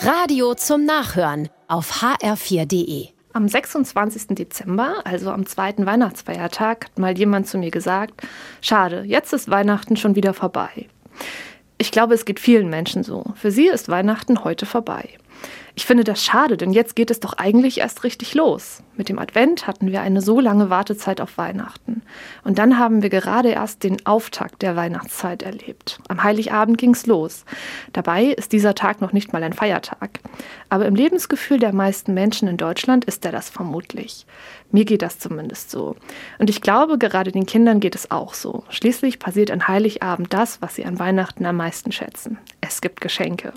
Radio zum Nachhören auf hr4.de. Am 26. Dezember, also am zweiten Weihnachtsfeiertag, hat mal jemand zu mir gesagt, schade, jetzt ist Weihnachten schon wieder vorbei. Ich glaube, es geht vielen Menschen so. Für sie ist Weihnachten heute vorbei. Ich finde das schade, denn jetzt geht es doch eigentlich erst richtig los. Mit dem Advent hatten wir eine so lange Wartezeit auf Weihnachten. Und dann haben wir gerade erst den Auftakt der Weihnachtszeit erlebt. Am Heiligabend ging's los. Dabei ist dieser Tag noch nicht mal ein Feiertag. Aber im Lebensgefühl der meisten Menschen in Deutschland ist er das vermutlich. Mir geht das zumindest so. Und ich glaube, gerade den Kindern geht es auch so. Schließlich passiert an Heiligabend das, was sie an Weihnachten am meisten schätzen. Es gibt Geschenke.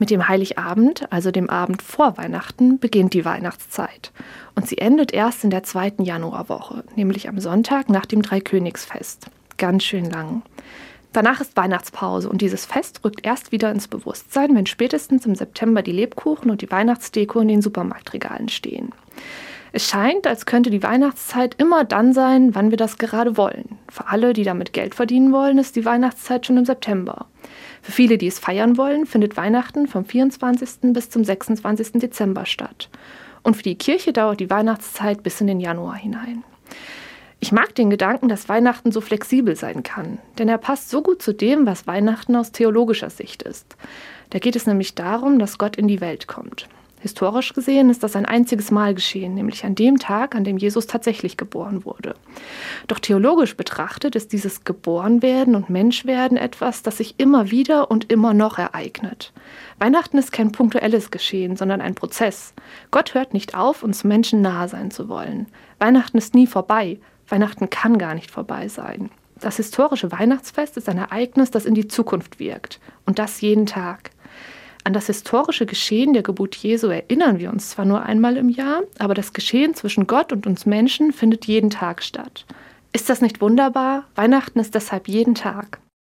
Mit dem Heiligabend, also dem Abend vor Weihnachten, beginnt die Weihnachtszeit. Und sie endet erst in der zweiten Januarwoche, nämlich am Sonntag nach dem Dreikönigsfest. Ganz schön lang. Danach ist Weihnachtspause und dieses Fest rückt erst wieder ins Bewusstsein, wenn spätestens im September die Lebkuchen und die Weihnachtsdeko in den Supermarktregalen stehen. Es scheint, als könnte die Weihnachtszeit immer dann sein, wann wir das gerade wollen. Für alle, die damit Geld verdienen wollen, ist die Weihnachtszeit schon im September. Für viele, die es feiern wollen, findet Weihnachten vom 24. bis zum 26. Dezember statt. Und für die Kirche dauert die Weihnachtszeit bis in den Januar hinein. Ich mag den Gedanken, dass Weihnachten so flexibel sein kann, denn er passt so gut zu dem, was Weihnachten aus theologischer Sicht ist. Da geht es nämlich darum, dass Gott in die Welt kommt. Historisch gesehen ist das ein einziges Mal geschehen, nämlich an dem Tag, an dem Jesus tatsächlich geboren wurde. Doch theologisch betrachtet ist dieses Geborenwerden und Menschwerden etwas, das sich immer wieder und immer noch ereignet. Weihnachten ist kein punktuelles Geschehen, sondern ein Prozess. Gott hört nicht auf, uns Menschen nahe sein zu wollen. Weihnachten ist nie vorbei. Weihnachten kann gar nicht vorbei sein. Das historische Weihnachtsfest ist ein Ereignis, das in die Zukunft wirkt. Und das jeden Tag. An das historische Geschehen der Geburt Jesu erinnern wir uns zwar nur einmal im Jahr, aber das Geschehen zwischen Gott und uns Menschen findet jeden Tag statt. Ist das nicht wunderbar? Weihnachten ist deshalb jeden Tag.